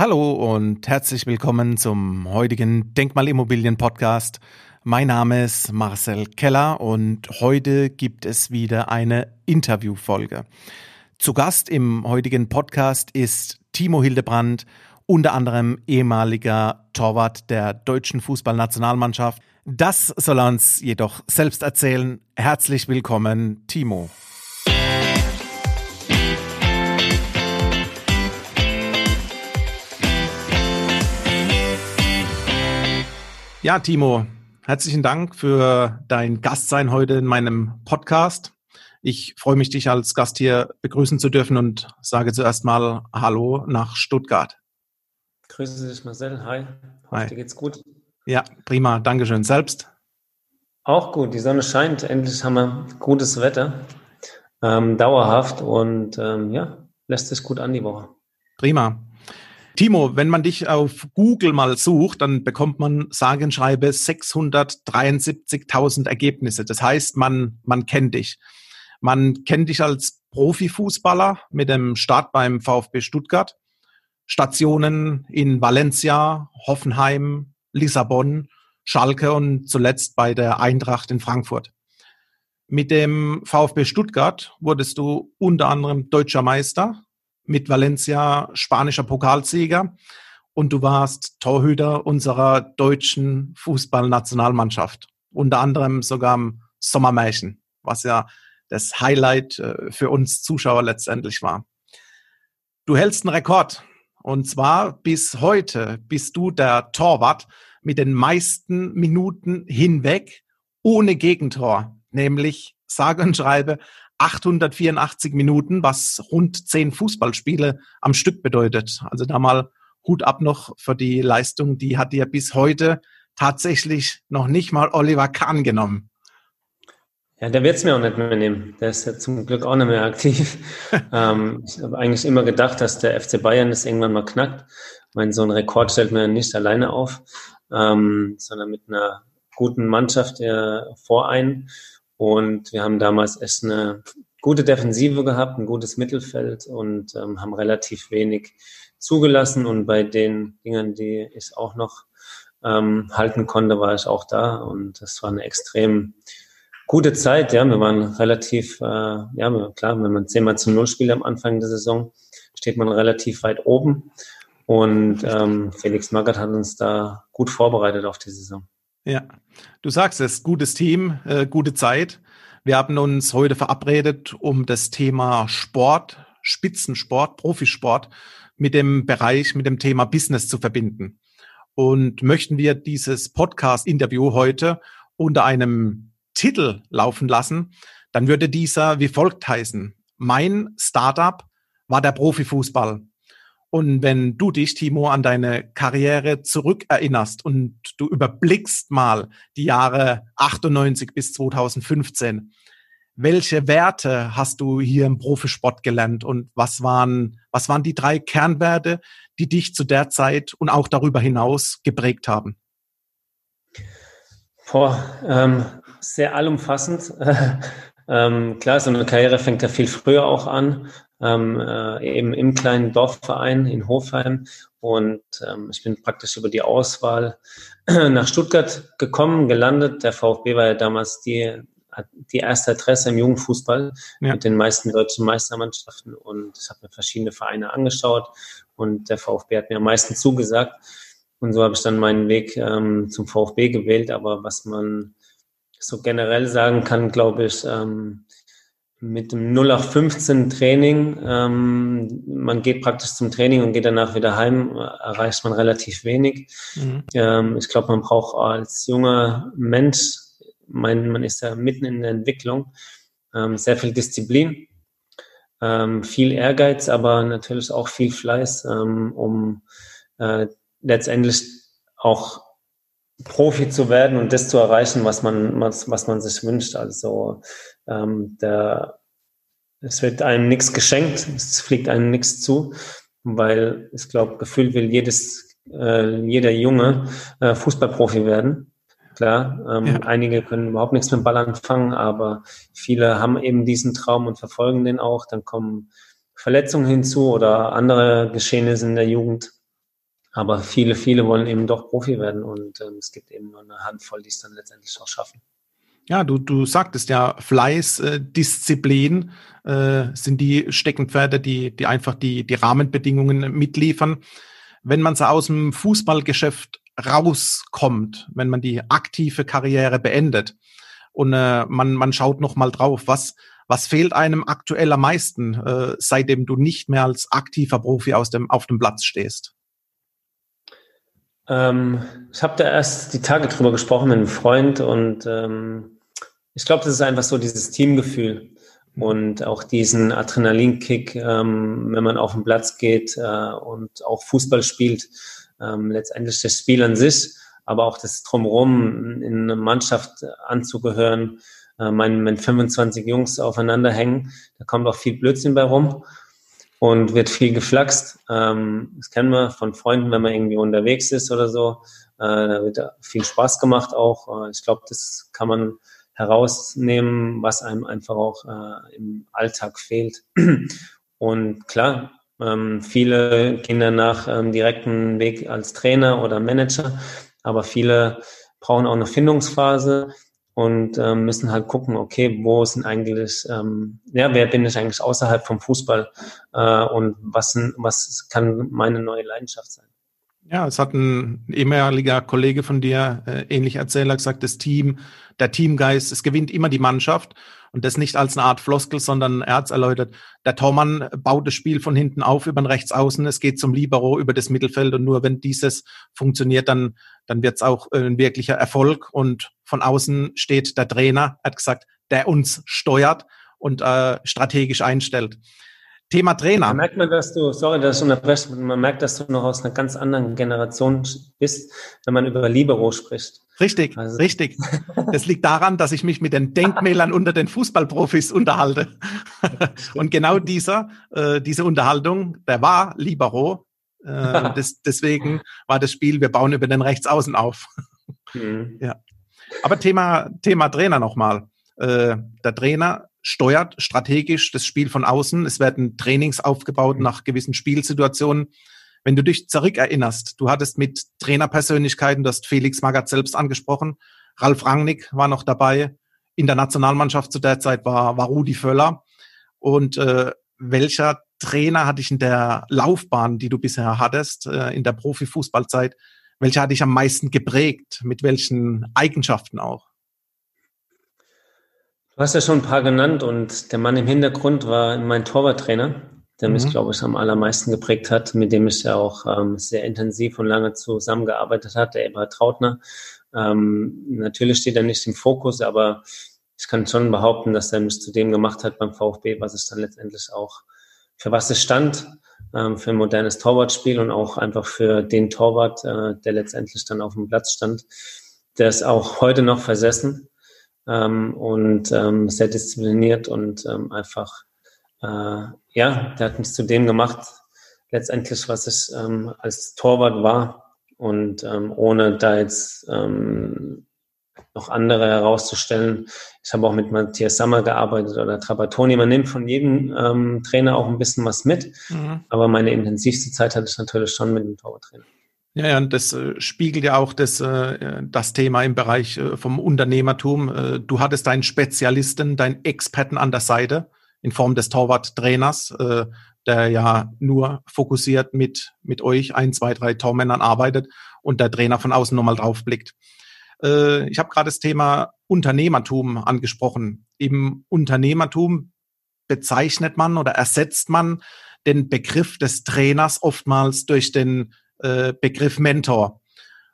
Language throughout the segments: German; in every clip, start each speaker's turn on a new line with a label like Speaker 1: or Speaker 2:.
Speaker 1: Hallo und herzlich willkommen zum heutigen Denkmalimmobilien Podcast. Mein Name ist Marcel Keller und heute gibt es wieder eine Interviewfolge. Zu Gast im heutigen Podcast ist Timo Hildebrand, unter anderem ehemaliger Torwart der deutschen Fußballnationalmannschaft. Das soll er uns jedoch selbst erzählen. Herzlich willkommen, Timo. Ja, Timo, herzlichen Dank für dein Gastsein heute in meinem Podcast. Ich freue mich, dich als Gast hier begrüßen zu dürfen und sage zuerst mal Hallo nach Stuttgart.
Speaker 2: Grüße dich, Marcel. Hi. Hi. Dir geht's gut?
Speaker 1: Ja, prima. Dankeschön. Selbst?
Speaker 2: Auch gut. Die Sonne scheint. Endlich haben wir gutes Wetter. Ähm, dauerhaft und ähm, ja, lässt sich gut an die Woche.
Speaker 1: Prima. Timo, wenn man dich auf Google mal sucht, dann bekommt man sage und schreibe 673.000 Ergebnisse. Das heißt, man, man kennt dich. Man kennt dich als Profifußballer mit dem Start beim VfB Stuttgart, Stationen in Valencia, Hoffenheim, Lissabon, Schalke und zuletzt bei der Eintracht in Frankfurt. Mit dem VfB Stuttgart wurdest du unter anderem deutscher Meister, mit Valencia spanischer Pokalsieger und du warst Torhüter unserer deutschen Fußballnationalmannschaft. Unter anderem sogar im Sommermärchen, was ja das Highlight äh, für uns Zuschauer letztendlich war. Du hältst einen Rekord. Und zwar bis heute bist du der Torwart mit den meisten Minuten hinweg ohne Gegentor, nämlich sage und schreibe 884 Minuten, was rund zehn Fußballspiele am Stück bedeutet. Also da mal Hut ab noch für die Leistung, die hat dir bis heute tatsächlich noch nicht mal Oliver Kahn genommen.
Speaker 2: Ja, der wird es mir auch nicht mehr nehmen. Der ist ja zum Glück auch nicht mehr aktiv. ähm, ich habe eigentlich immer gedacht, dass der FC Bayern das irgendwann mal knackt. Ich meine, so ein Rekord stellt man ja nicht alleine auf, ähm, sondern mit einer guten Mannschaft äh, vor ein. Und wir haben damals echt eine gute Defensive gehabt, ein gutes Mittelfeld und ähm, haben relativ wenig zugelassen. Und bei den Dingen, die ich auch noch ähm, halten konnte, war ich auch da. Und das war eine extrem gute Zeit. Ja, wir waren relativ, äh, ja, klar, wenn man 10 mal zu Null spielt am Anfang der Saison, steht man relativ weit oben. Und ähm, Felix Magath hat uns da gut vorbereitet auf die Saison.
Speaker 1: Ja, du sagst es, gutes Team, äh, gute Zeit. Wir haben uns heute verabredet, um das Thema Sport, Spitzensport, Profisport mit dem Bereich, mit dem Thema Business zu verbinden. Und möchten wir dieses Podcast-Interview heute unter einem Titel laufen lassen, dann würde dieser wie folgt heißen. Mein Startup war der Profifußball. Und wenn du dich, Timo, an deine Karriere zurückerinnerst und du überblickst mal die Jahre 98 bis 2015, welche Werte hast du hier im Profisport gelernt und was waren, was waren die drei Kernwerte, die dich zu der Zeit und auch darüber hinaus geprägt haben?
Speaker 2: Boah, ähm, sehr allumfassend. ähm, klar, so eine Karriere fängt ja viel früher auch an ähm, äh, eben im kleinen Dorfverein in Hofheim. Und ähm, ich bin praktisch über die Auswahl nach Stuttgart gekommen, gelandet. Der VfB war ja damals die, die erste Adresse im Jugendfußball ja. mit den meisten deutschen Meistermannschaften. Und ich habe mir verschiedene Vereine angeschaut und der VfB hat mir am meisten zugesagt. Und so habe ich dann meinen Weg ähm, zum VfB gewählt. Aber was man so generell sagen kann, glaube ich, ähm, mit dem 0815 Training, ähm, man geht praktisch zum Training und geht danach wieder heim, erreicht man relativ wenig. Mhm. Ähm, ich glaube, man braucht als junger Mensch, mein, man ist ja mitten in der Entwicklung, ähm, sehr viel Disziplin, ähm, viel Ehrgeiz, aber natürlich auch viel Fleiß, ähm, um äh, letztendlich auch Profi zu werden und das zu erreichen, was man, was, was man sich wünscht. Also ähm, der, es wird einem nichts geschenkt, es fliegt einem nichts zu, weil ich glaube, gefühlt will jedes, äh, jeder Junge äh, Fußballprofi werden. Klar, ähm, ja. einige können überhaupt nichts mit dem Ball anfangen, aber viele haben eben diesen Traum und verfolgen den auch. Dann kommen Verletzungen hinzu oder andere Geschehnisse in der Jugend Aber viele, viele wollen eben doch Profi werden und ähm, es gibt eben nur eine Handvoll, die es dann letztendlich auch schaffen.
Speaker 1: Ja, du, du sagtest ja, Fleiß, äh, Disziplin äh, sind die Steckenpferde, die, die einfach die, die Rahmenbedingungen mitliefern. Wenn man so aus dem Fußballgeschäft rauskommt, wenn man die aktive Karriere beendet und äh, man, man schaut noch mal drauf, was, was fehlt einem aktuell am meisten, äh, seitdem du nicht mehr als aktiver Profi aus dem, auf dem Platz stehst?
Speaker 2: Ähm, ich habe da erst die Tage drüber gesprochen mit einem Freund und ähm, ich glaube, das ist einfach so dieses Teamgefühl und auch diesen Adrenalinkick, ähm, wenn man auf den Platz geht äh, und auch Fußball spielt. Ähm, letztendlich das Spiel an sich, aber auch das Drumherum, in eine Mannschaft anzugehören, äh, wenn, wenn 25 Jungs aufeinander hängen, da kommt auch viel Blödsinn bei rum und wird viel geflaxt. Ähm, das kennen wir von Freunden, wenn man irgendwie unterwegs ist oder so. Äh, da wird viel Spaß gemacht auch. Äh, ich glaube, das kann man herausnehmen, was einem einfach auch äh, im Alltag fehlt. Und klar, ähm, viele gehen danach ähm, direkten Weg als Trainer oder Manager, aber viele brauchen auch eine Findungsphase und ähm, müssen halt gucken, okay, wo sind eigentlich, ähm, ja, wer bin ich eigentlich außerhalb vom Fußball äh, und was, was kann meine neue Leidenschaft sein?
Speaker 1: Ja, es hat ein ehemaliger Kollege von dir äh, ähnlich erzählt, gesagt, das Team, der Teamgeist, es gewinnt immer die Mannschaft und das nicht als eine Art Floskel, sondern er hat erläutert, der Tormann baut das Spiel von hinten auf über den Rechtsaußen, es geht zum Libero über das Mittelfeld und nur wenn dieses funktioniert, dann, dann wird es auch äh, ein wirklicher Erfolg und von außen steht der Trainer, hat gesagt, der uns steuert und äh, strategisch einstellt. Thema Trainer.
Speaker 2: Da merkt man, dass du, sorry, dass ich unterbreche, man merkt, dass du noch aus einer ganz anderen Generation bist, wenn man über Libero spricht.
Speaker 1: Richtig, also. richtig. Das liegt daran, dass ich mich mit den Denkmälern unter den Fußballprofis unterhalte. Und genau dieser, äh, diese Unterhaltung, der war Libero. Äh, das, deswegen war das Spiel, wir bauen über den Rechtsaußen auf. Mhm. Ja. Aber Thema, Thema Trainer nochmal. Äh, der Trainer steuert strategisch das Spiel von außen. Es werden Trainings aufgebaut mhm. nach gewissen Spielsituationen. Wenn du dich zurückerinnerst, du hattest mit Trainerpersönlichkeiten, du hast Felix Magath selbst angesprochen, Ralf Rangnick war noch dabei, in der Nationalmannschaft zu der Zeit war, war Rudi Völler. Und äh, welcher Trainer hat dich in der Laufbahn, die du bisher hattest, äh, in der Profifußballzeit, welcher hat dich am meisten geprägt? Mit welchen Eigenschaften auch?
Speaker 2: Du hast ja schon ein paar genannt und der Mann im Hintergrund war mein Torwarttrainer, der mhm. mich, glaube ich, am allermeisten geprägt hat, mit dem ich ja auch ähm, sehr intensiv und lange zusammengearbeitet habe, der Eberhard Trautner. Ähm, natürlich steht er nicht im Fokus, aber ich kann schon behaupten, dass er mich zu dem gemacht hat beim VfB, was ich dann letztendlich auch, für was es stand, ähm, für ein modernes Torwartspiel und auch einfach für den Torwart, äh, der letztendlich dann auf dem Platz stand. Der ist auch heute noch versessen ähm, und ähm, sehr diszipliniert und ähm, einfach, äh, ja, der hat mich zu dem gemacht, letztendlich, was ich ähm, als Torwart war und ähm, ohne da jetzt ähm, noch andere herauszustellen. Ich habe auch mit Matthias Sammer gearbeitet oder Trapattoni. Man nimmt von jedem ähm, Trainer auch ein bisschen was mit, mhm. aber meine intensivste Zeit hatte ich natürlich schon mit dem Torwarttrainer.
Speaker 1: Ja, ja, und das äh, spiegelt ja auch das, äh, das Thema im Bereich äh, vom Unternehmertum. Äh, du hattest deinen Spezialisten, deinen Experten an der Seite in Form des Torwarttrainers, äh, der ja nur fokussiert mit, mit euch, ein, zwei, drei Tormännern arbeitet und der Trainer von außen nochmal drauf blickt. Äh, ich habe gerade das Thema Unternehmertum angesprochen. Im Unternehmertum bezeichnet man oder ersetzt man den Begriff des Trainers oftmals durch den äh, Begriff Mentor.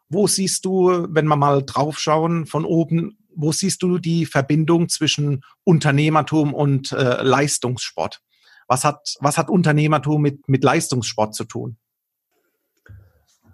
Speaker 1: Wo siehst du, wenn wir mal draufschauen von oben, wo siehst du die Verbindung zwischen Unternehmertum und äh, Leistungssport? Was hat, was hat Unternehmertum mit, mit Leistungssport zu tun?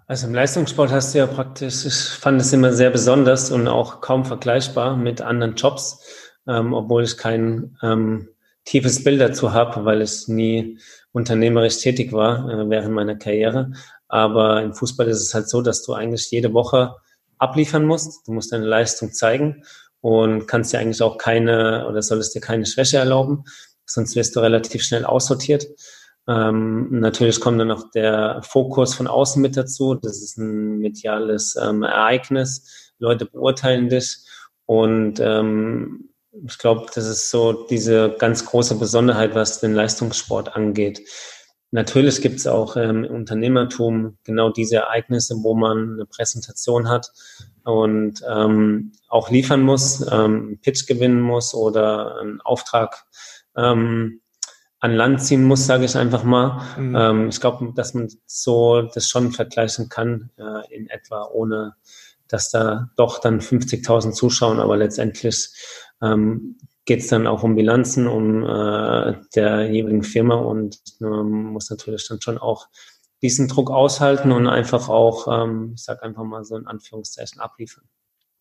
Speaker 2: Also im Leistungssport hast du ja praktisch, ich fand es immer sehr besonders und auch kaum vergleichbar mit anderen Jobs, ähm, obwohl ich kein ähm, tiefes Bild dazu habe, weil ich nie unternehmerisch tätig war äh, während meiner Karriere. Aber im Fußball ist es halt so, dass du eigentlich jede Woche abliefern musst. Du musst deine Leistung zeigen und kannst dir eigentlich auch keine oder solltest dir keine Schwäche erlauben, sonst wirst du relativ schnell aussortiert. Ähm, natürlich kommt dann noch der Fokus von außen mit dazu. Das ist ein mediales ähm, Ereignis. Leute beurteilen dich. Und ähm, ich glaube, das ist so diese ganz große Besonderheit, was den Leistungssport angeht. Natürlich gibt es auch ähm, im Unternehmertum genau diese Ereignisse, wo man eine Präsentation hat und ähm, auch liefern muss, ähm, einen Pitch gewinnen muss oder einen Auftrag ähm, an Land ziehen muss, sage ich einfach mal. Mhm. Ähm, ich glaube, dass man so das schon vergleichen kann äh, in etwa, ohne dass da doch dann 50.000 zuschauen, aber letztendlich ähm, geht es dann auch um Bilanzen, um äh, der jeweiligen Firma und man muss natürlich dann schon auch diesen Druck aushalten und einfach auch, ähm, ich sage einfach mal so in Anführungszeichen, abliefern.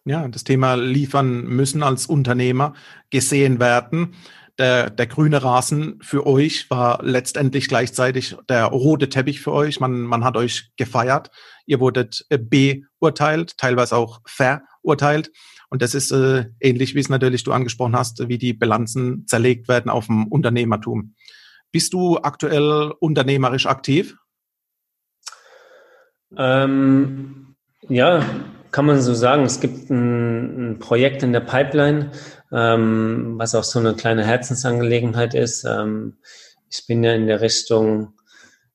Speaker 1: Ja, das Thema liefern müssen als Unternehmer gesehen werden. Der, der grüne Rasen für euch war letztendlich gleichzeitig der rote Teppich für euch. Man, man hat euch gefeiert. Ihr wurdet äh, beurteilt, teilweise auch verurteilt. Und das ist äh, ähnlich, wie es natürlich du angesprochen hast, wie die Bilanzen zerlegt werden auf dem Unternehmertum. Bist du aktuell unternehmerisch aktiv?
Speaker 2: Ähm, ja, kann man so sagen. Es gibt ein, ein Projekt in der Pipeline, ähm, was auch so eine kleine Herzensangelegenheit ist. Ähm, ich bin ja in der Richtung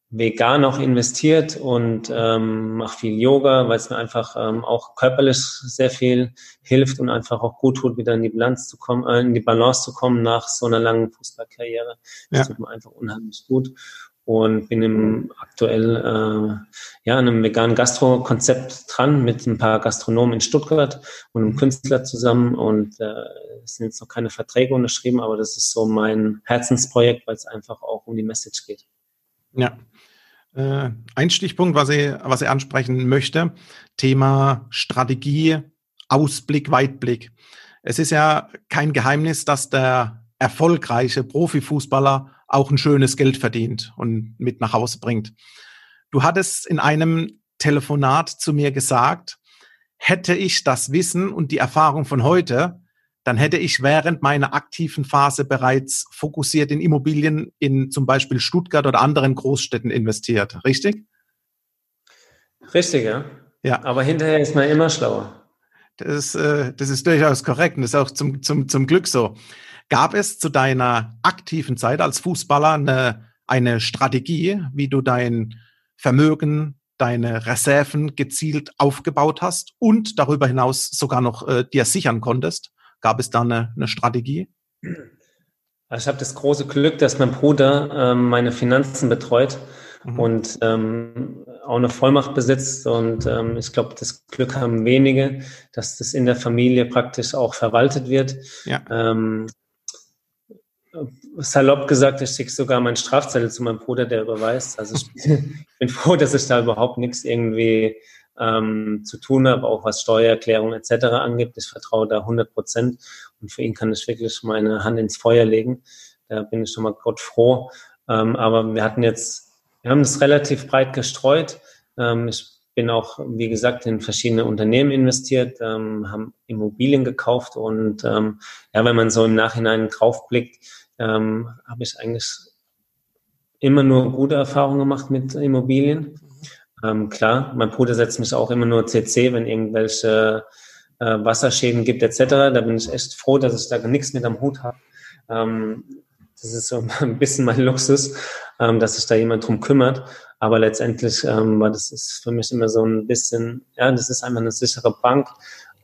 Speaker 2: vegan auch investiert und ähm, mache viel Yoga, weil es mir einfach ähm, auch körperlich sehr viel hilft und einfach auch gut tut, wieder in die Balance zu kommen, äh, in die Balance zu kommen nach so einer langen Fußballkarriere. Das ja. tut mir einfach unheimlich gut und bin im aktuell äh, ja an einem veganen Gastro-Konzept dran mit ein paar Gastronomen in Stuttgart und einem Künstler zusammen und äh, es sind jetzt noch keine Verträge unterschrieben, aber das ist so mein Herzensprojekt, weil es einfach auch um die Message geht.
Speaker 1: Ja, äh, ein Stichpunkt, was ich, was ich ansprechen möchte, Thema Strategie, Ausblick, Weitblick. Es ist ja kein Geheimnis, dass der erfolgreiche Profifußballer auch ein schönes Geld verdient und mit nach Hause bringt. Du hattest in einem Telefonat zu mir gesagt, hätte ich das Wissen und die Erfahrung von heute, dann hätte ich während meiner aktiven Phase bereits fokussiert in Immobilien in zum Beispiel Stuttgart oder anderen Großstädten investiert. Richtig?
Speaker 2: Richtig, ja. Ja. Aber hinterher ist man immer schlauer.
Speaker 1: Das ist, äh, das ist durchaus korrekt und das ist auch zum, zum, zum Glück so. Gab es zu deiner aktiven Zeit als Fußballer eine, eine Strategie, wie du dein Vermögen, deine Reserven gezielt aufgebaut hast und darüber hinaus sogar noch äh, dir sichern konntest? Gab es da eine, eine Strategie?
Speaker 2: Also ich habe das große Glück, dass mein Bruder ähm, meine Finanzen betreut mhm. und ähm, auch eine Vollmacht besitzt. Und ähm, ich glaube, das Glück haben wenige, dass das in der Familie praktisch auch verwaltet wird. Ja. Ähm, salopp gesagt, ich schicke sogar meinen Strafzettel zu meinem Bruder, der überweist. Also ich bin froh, dass ich da überhaupt nichts irgendwie ähm, zu tun habe, auch was Steuererklärung etc. angeht. Ich vertraue da 100 Prozent und für ihn kann ich wirklich meine Hand ins Feuer legen. Da bin ich schon mal Gott froh. Ähm, aber wir hatten jetzt, wir haben es relativ breit gestreut. Ähm, ich bin auch, wie gesagt, in verschiedene Unternehmen investiert, ähm, haben Immobilien gekauft und ähm, ja, wenn man so im Nachhinein draufblickt, ähm, habe ich eigentlich immer nur gute Erfahrungen gemacht mit Immobilien. Ähm, klar, mein Bruder setzt mich auch immer nur CC, wenn irgendwelche äh, Wasserschäden gibt etc. Da bin ich echt froh, dass ich da nichts mit am Hut habe. Ähm, das ist so ein bisschen mein Luxus, ähm, dass sich da jemand drum kümmert. Aber letztendlich ähm, war das ist für mich immer so ein bisschen, ja, das ist einfach eine sichere Bank.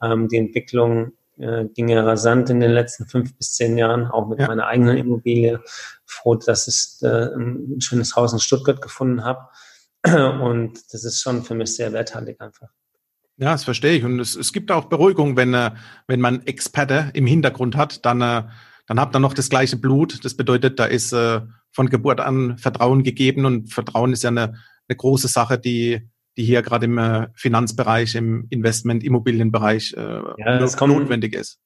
Speaker 2: Ähm, die Entwicklung äh, ging ja rasant in den letzten fünf bis zehn Jahren, auch mit ja. meiner eigenen Immobilie. Froh, dass ich äh, ein schönes Haus in Stuttgart gefunden habe. Und das ist schon für mich sehr werthaltig einfach.
Speaker 1: Ja, das verstehe ich. Und es, es gibt auch Beruhigung, wenn, äh, wenn man Experte im Hintergrund hat, dann, äh, dann habt ihr noch das gleiche Blut. Das bedeutet, da ist äh, von Geburt an Vertrauen gegeben und Vertrauen ist ja eine, eine große Sache, die, die hier gerade im Finanzbereich, im Investment, Immobilienbereich ja, notwendig ist.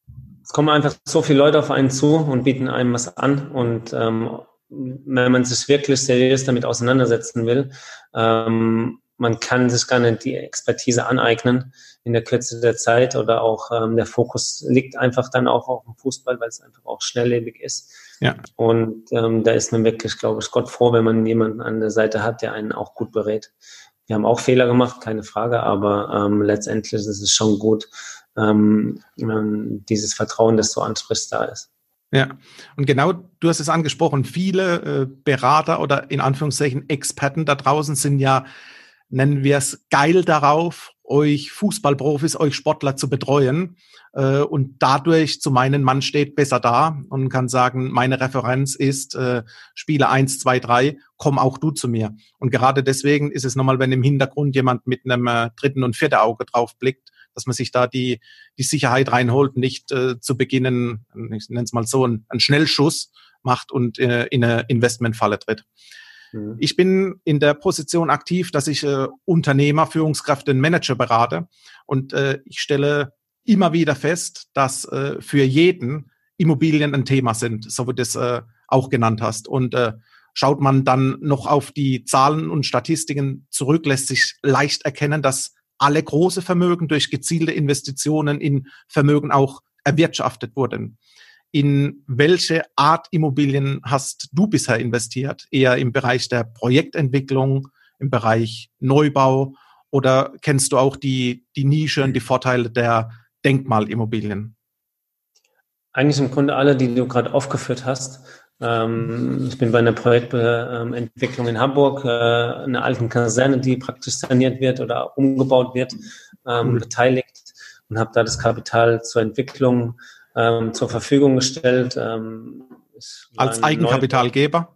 Speaker 2: Es kommen einfach so viele Leute auf einen zu und bieten einem was an und ähm, wenn man sich wirklich seriös damit auseinandersetzen will, ähm, man kann sich gar nicht die Expertise aneignen in der Kürze der Zeit oder auch ähm, der Fokus liegt einfach dann auch auf dem Fußball, weil es einfach auch schnelllebig ist. Ja. Und ähm, da ist man wirklich, glaube ich, Gott froh, wenn man jemanden an der Seite hat, der einen auch gut berät. Wir haben auch Fehler gemacht, keine Frage, aber ähm, letztendlich ist es schon gut, ähm, dieses Vertrauen, das du ansprichst, da ist.
Speaker 1: Ja, und genau, du hast es angesprochen, viele äh, Berater oder in Anführungszeichen Experten da draußen sind ja, nennen wir es, geil darauf, euch Fußballprofis, euch Sportler zu betreuen äh, und dadurch zu meinen, man steht besser da und kann sagen, meine Referenz ist äh, Spiele eins, zwei, drei, komm auch du zu mir. Und gerade deswegen ist es nochmal, wenn im Hintergrund jemand mit einem äh, dritten und vierten Auge drauf blickt, dass man sich da die, die Sicherheit reinholt, nicht äh, zu beginnen, ich nenne es mal so, einen, einen Schnellschuss macht und äh, in eine Investmentfalle tritt. Mhm. Ich bin in der Position aktiv, dass ich äh, Unternehmer, Führungskräfte und Manager berate und äh, ich stelle immer wieder fest, dass äh, für jeden Immobilien ein Thema sind, so wie du es äh, auch genannt hast. Und äh, schaut man dann noch auf die Zahlen und Statistiken zurück, lässt sich leicht erkennen, dass alle große Vermögen durch gezielte Investitionen in Vermögen auch erwirtschaftet wurden. In welche Art Immobilien hast du bisher investiert? Eher im Bereich der Projektentwicklung, im Bereich Neubau oder kennst du auch die, die Nische und die Vorteile der Denkmalimmobilien?
Speaker 2: Eigentlich im Grunde alle, die du gerade aufgeführt hast. Ähm, ich bin bei einer Projektentwicklung in Hamburg, äh, einer alten Kaserne, die praktisch saniert wird oder umgebaut wird, ähm, mhm. beteiligt und habe da das Kapital zur Entwicklung ähm, zur Verfügung gestellt.
Speaker 1: Als Eigenkapitalgeber?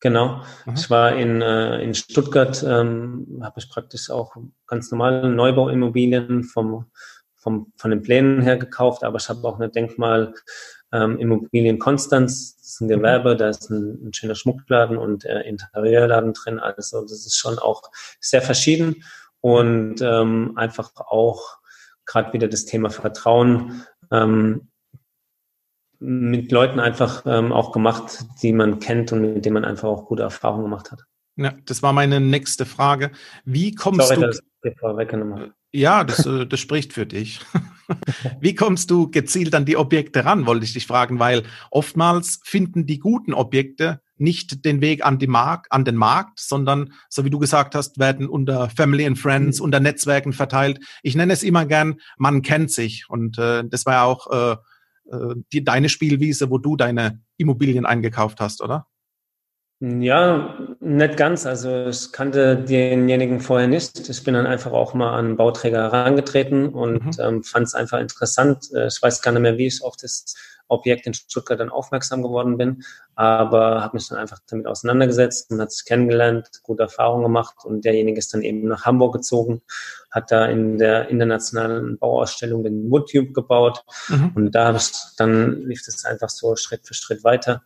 Speaker 2: Genau. Mhm. Ich war in, äh, in Stuttgart, habe ich praktisch auch ganz normale Neubauimmobilien vom, vom, von den Plänen her gekauft, aber ich habe auch eine Denkmal Immobilien Konstanz, ist ein Gewerbe, da ist ein, ein schöner Schmuckladen und äh, Interieurladen drin. Also das ist schon auch sehr verschieden und ähm, einfach auch gerade wieder das Thema Vertrauen ähm, mit Leuten einfach ähm, auch gemacht, die man kennt und mit denen man einfach auch gute Erfahrungen gemacht hat.
Speaker 1: Ja, das war meine nächste Frage. Wie kommst Sorry, du? Ich vorweggenommen ja, das, äh, das spricht für dich. Wie kommst du gezielt an die Objekte ran, wollte ich dich fragen, weil oftmals finden die guten Objekte nicht den Weg an, die Markt, an den Markt, sondern, so wie du gesagt hast, werden unter Family and Friends, mhm. unter Netzwerken verteilt. Ich nenne es immer gern, man kennt sich. Und äh, das war ja auch äh, äh die, deine Spielwiese, wo du deine Immobilien eingekauft hast, oder?
Speaker 2: Ja, nicht ganz. Also ich kannte denjenigen vorher nicht. Ich bin dann einfach auch mal an Bauträger herangetreten und mhm. ähm, fand es einfach interessant. Ich weiß gar nicht mehr, wie ich auf das Objekt in Stuttgart dann aufmerksam geworden bin, aber habe mich dann einfach damit auseinandergesetzt und hat sich kennengelernt, gute Erfahrungen gemacht und derjenige ist dann eben nach Hamburg gezogen, hat da in der internationalen Bauausstellung den Woodtube gebaut mhm. und da habe ich dann lief das einfach so Schritt für Schritt weiter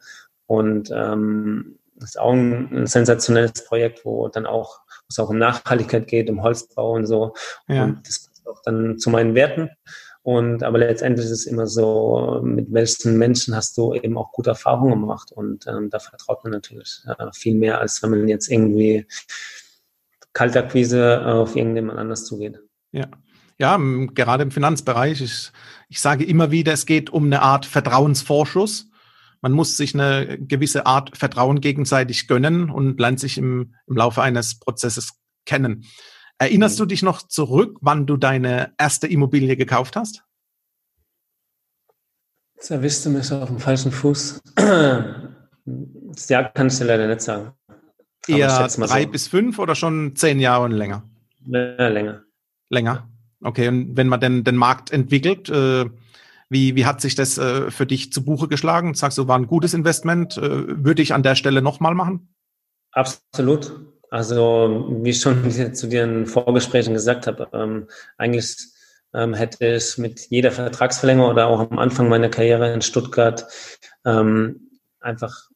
Speaker 2: und ähm, das ist auch ein, sensationelles Projekt, wo dann auch, wo es auch um Nachhaltigkeit geht, um Holzbau und so. Ja. Und das passt auch dann zu meinen Werten. Und aber letztendlich ist es immer so, mit welchen Menschen hast du eben auch gute Erfahrungen gemacht. Und ähm, da vertraut man natürlich äh, viel mehr, als wenn man jetzt irgendwie Kaltakquise auf irgendjemand anders zugeht.
Speaker 1: Ja. Ja, gerade im Finanzbereich, ich, ich sage immer wieder, es geht um eine Art Vertrauensvorschuss man muss sich eine gewisse Art Vertrauen gegenseitig gönnen und lernt sich im, im Laufe eines Prozesses kennen. Erinnerst mhm. du dich noch zurück, wann du deine erste Immobilie gekauft hast?
Speaker 2: Jetzt erwischt du mich auf dem falschen Fuß. Das Jahr kann ich dir leider nicht sagen.
Speaker 1: Eher drei so. bis fünf oder schon zehn Jahre und länger?
Speaker 2: Ja, länger.
Speaker 1: Länger. Okay, und wenn man denn den Markt entwickelt, äh, wie, wie hat sich das äh, für dich zu Buche geschlagen? Sagst du, war ein gutes Investment? Äh, würde ich an der Stelle nochmal machen?
Speaker 2: Absolut. Also, wie ich schon zu dir in Vorgesprächen gesagt habe, ähm, eigentlich ähm, hätte ich mit jeder Vertragsverlängerung oder auch am Anfang meiner Karriere in Stuttgart ähm, einfach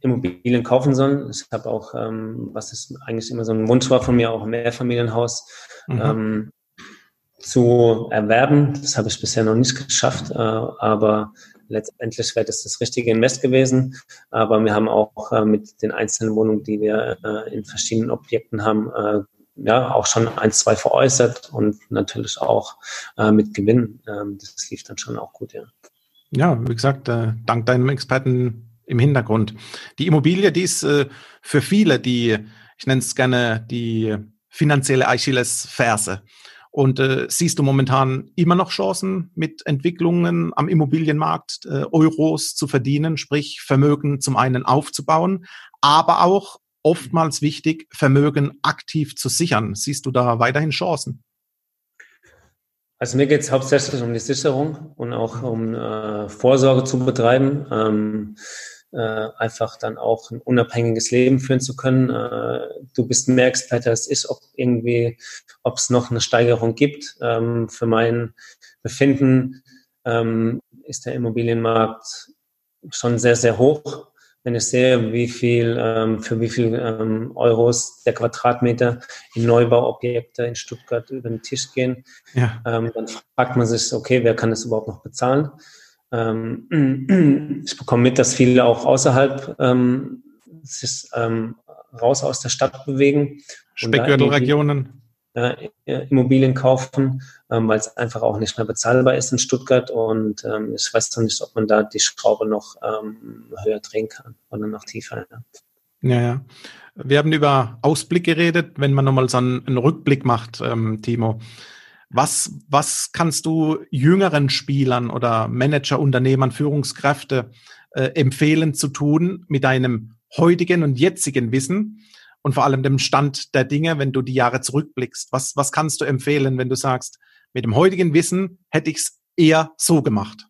Speaker 2: Immobilien kaufen sollen. Ich habe auch, ähm, was ist eigentlich immer so ein Wunsch war von mir, auch ein Mehrfamilienhaus. Mhm. Zu erwerben. Das habe ich bisher noch nicht geschafft, äh, aber letztendlich wäre das das richtige Invest gewesen. Aber wir haben auch äh, mit den einzelnen Wohnungen, die wir äh, in verschiedenen Objekten haben, ja, auch schon ein, zwei veräußert und natürlich auch mit Gewinn. Ähm, das lief dann schon auch gut, ja.
Speaker 1: Ja, wie gesagt, dank deinem Experten im Hintergrund. Die Immobilie, die ist für viele die, ich nenne es gerne die finanzielle Achillesferse. Und äh, siehst du momentan immer noch Chancen mit Entwicklungen am Immobilienmarkt, äh, Euros zu verdienen, sprich Vermögen zum einen aufzubauen, aber auch oftmals wichtig, Vermögen aktiv zu sichern. Siehst du da weiterhin Chancen?
Speaker 2: Also mir geht es hauptsächlich um die Sicherung und auch um äh, Vorsorge zu betreiben. Ähm, äh, einfach dann auch ein unabhängiges Leben führen zu können. Äh, du bist mehr Experte als ich, ob irgendwie, ob es noch eine Steigerung gibt. Ähm, für mein Befinden ähm, ist der Immobilienmarkt schon sehr, sehr hoch. Wenn ich sehe, wie viel, ähm, für wie viel ähm, Euros der Quadratmeter in Neubauobjekte in Stuttgart über den Tisch gehen, ja. ähm, dann fragt man sich, okay, wer kann das überhaupt noch bezahlen? Ähm, ich bekomme mit, dass viele auch außerhalb ähm, sich ähm, raus aus der Stadt bewegen.
Speaker 1: Speckgürtelregionen.
Speaker 2: Äh, Immobilien kaufen, ähm, weil es einfach auch nicht mehr bezahlbar ist in Stuttgart. Und ähm, ich weiß noch nicht, ob man da die Schraube noch ähm, höher drehen kann oder noch tiefer.
Speaker 1: Ja. Ja, ja. Wir haben über Ausblick geredet, wenn man nochmal so einen, einen Rückblick macht, ähm, Timo. Was, was kannst du jüngeren Spielern oder Manager, Unternehmern, Führungskräfte äh, empfehlen zu tun mit deinem heutigen und jetzigen Wissen und vor allem dem Stand der Dinge, wenn du die Jahre zurückblickst? Was, was kannst du empfehlen, wenn du sagst, mit dem heutigen Wissen hätte ich es eher so gemacht?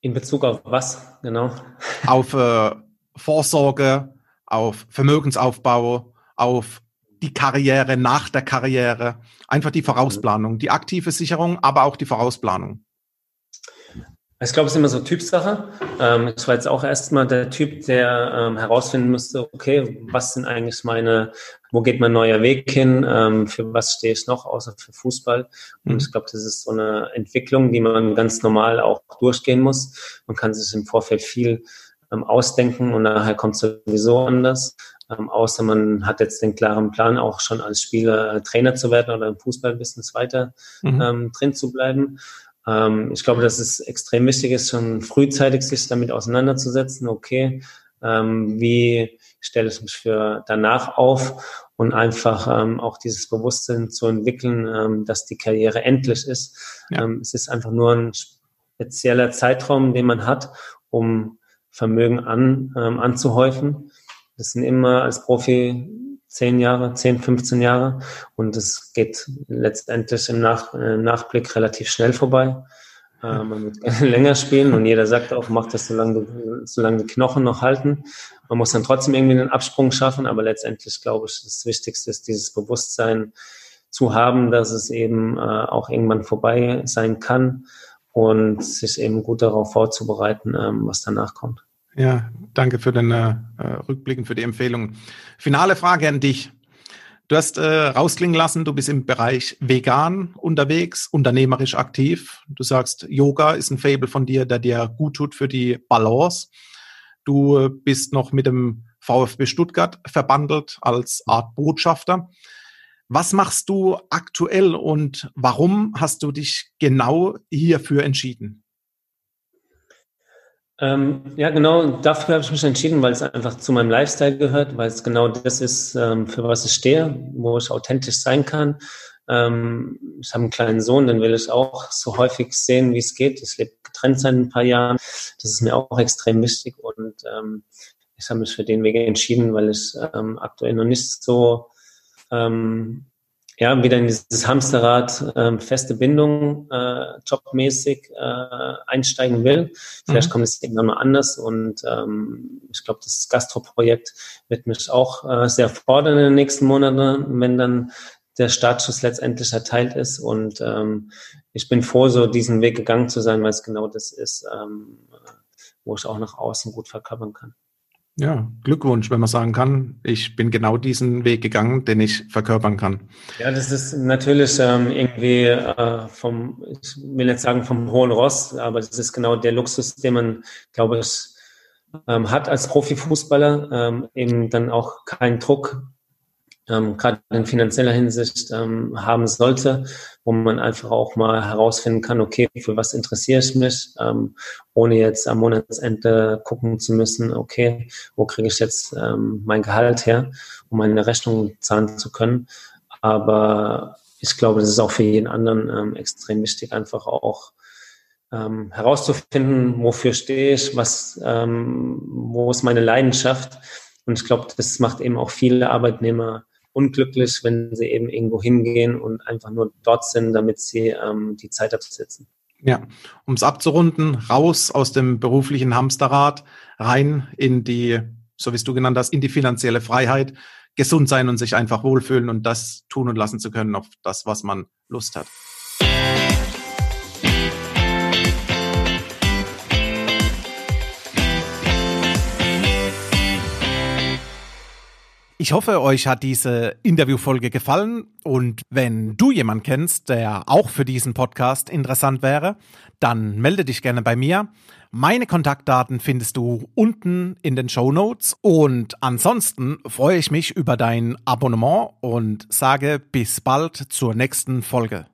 Speaker 2: In Bezug auf was genau?
Speaker 1: Auf äh, Vorsorge, auf Vermögensaufbau, auf die Karriere nach der Karriere, einfach die Vorausplanung, die aktive Sicherung, aber auch die Vorausplanung.
Speaker 2: Ich glaube, es ist immer so Typsache. Ähm, ich war jetzt auch erstmal der Typ, der ähm, herausfinden musste, okay, was sind eigentlich meine, wo geht mein neuer Weg hin, ähm, für was stehe ich noch, außer für Fußball. Und mhm. ich glaube, das ist so eine Entwicklung, die man ganz normal auch durchgehen muss. Man kann sich im Vorfeld viel ausdenken und nachher kommt es sowieso anders. Ähm, außer man hat jetzt den klaren Plan, auch schon als Spieler äh, Trainer zu werden oder im Fußballbusiness weiter mhm. ähm, drin zu bleiben. Ähm, ich glaube, dass es extrem wichtig ist, schon frühzeitig sich damit auseinanderzusetzen. Okay, ähm, wie stelle ich mich für danach auf und einfach ähm, auch dieses Bewusstsein zu entwickeln, ähm, dass die Karriere endlich ist. Ja. Es ist einfach nur ein spezieller Zeitraum, den man hat, um Vermögen an, anzuhäufen. Das sind immer als Profi zehn Jahre, zehn, 15 Jahre und es geht letztendlich im Nach äh, Nachblick relativ schnell vorbei. Äh, man wird länger spielen und jeder sagt auch, macht das, solange, solange die Knochen noch halten. Man muss dann trotzdem irgendwie einen Absprung schaffen, aber letztendlich glaube ich, das Wichtigste ist dieses Bewusstsein zu haben, dass es eben äh, auch irgendwann vorbei sein kann und sich eben gut darauf vorzubereiten, ähm, was danach kommt.
Speaker 1: Ja, danke für den äh, Rückblick und für die Empfehlung. Finale Frage an dich. Du hast äh, rausklingen lassen, du bist im Bereich vegan unterwegs, unternehmerisch aktiv. Du sagst, Yoga ist ein Fable von dir, der dir gut tut für die Balance. Du bist noch mit dem VfB Stuttgart verbandelt als Art Botschafter. Was machst du aktuell und warum hast du dich genau hierfür entschieden?
Speaker 2: Ähm, ja, genau, dafür habe ich mich entschieden, weil es einfach zu meinem Lifestyle gehört, weil es genau das ist, ähm, für was ich stehe, wo ich authentisch sein kann. Ähm, ich habe einen kleinen Sohn, den will ich auch so häufig sehen, wie es geht. Ich lebe getrennt seit ein paar Jahren. Das ist mir auch extrem wichtig und ähm, ich habe mich für den Weg entschieden, weil ich ähm, aktuell noch nicht so ähm, ja, wieder in dieses Hamsterrad ähm, feste Bindung äh, jobmäßig äh, einsteigen will. Vielleicht mhm. kommt es irgendwann mal anders und ähm, ich glaube, das Gastro-Projekt wird mich auch äh, sehr fordern in den nächsten Monaten, wenn dann der Startschuss letztendlich erteilt ist und ähm, ich bin froh, so diesen Weg gegangen zu sein, weil es genau das ist, ähm, wo ich auch nach außen gut verkörpern kann.
Speaker 1: Ja, Glückwunsch, wenn man sagen kann, ich bin genau diesen Weg gegangen, den ich verkörpern kann.
Speaker 2: Ja, das ist natürlich ähm, irgendwie äh, vom, ich will jetzt sagen vom hohen Ross, aber das ist genau der Luxus, den man, glaube ich, ähm, hat als Profifußballer, ähm, eben dann auch keinen Druck ähm, gerade in finanzieller Hinsicht ähm, haben sollte, wo man einfach auch mal herausfinden kann, okay, für was interessiere ich mich, ähm, ohne jetzt am Monatsende gucken zu müssen, okay, wo kriege ich jetzt ähm, mein Gehalt her, um meine Rechnung zahlen zu können. Aber ich glaube, das ist auch für jeden anderen ähm, extrem wichtig, einfach auch ähm, herauszufinden, wofür stehe ich, was, ähm, wo ist meine Leidenschaft. Und ich glaube, das macht eben auch viele Arbeitnehmer unglücklich, wenn sie eben irgendwo hingehen und einfach nur dort sind, damit sie ähm, die Zeit absitzen.
Speaker 1: Ja, um es abzurunden, raus aus dem beruflichen Hamsterrad, rein in die, so wie es du genannt hast, in die finanzielle Freiheit, gesund sein und sich einfach wohlfühlen und das tun und lassen zu können auf das, was man Lust hat. Ich hoffe, euch hat diese Interviewfolge gefallen und wenn du jemanden kennst, der auch für diesen Podcast interessant wäre, dann melde dich gerne bei mir. Meine Kontaktdaten findest du unten in den Show Notes und ansonsten freue ich mich über dein Abonnement und sage bis bald zur nächsten Folge.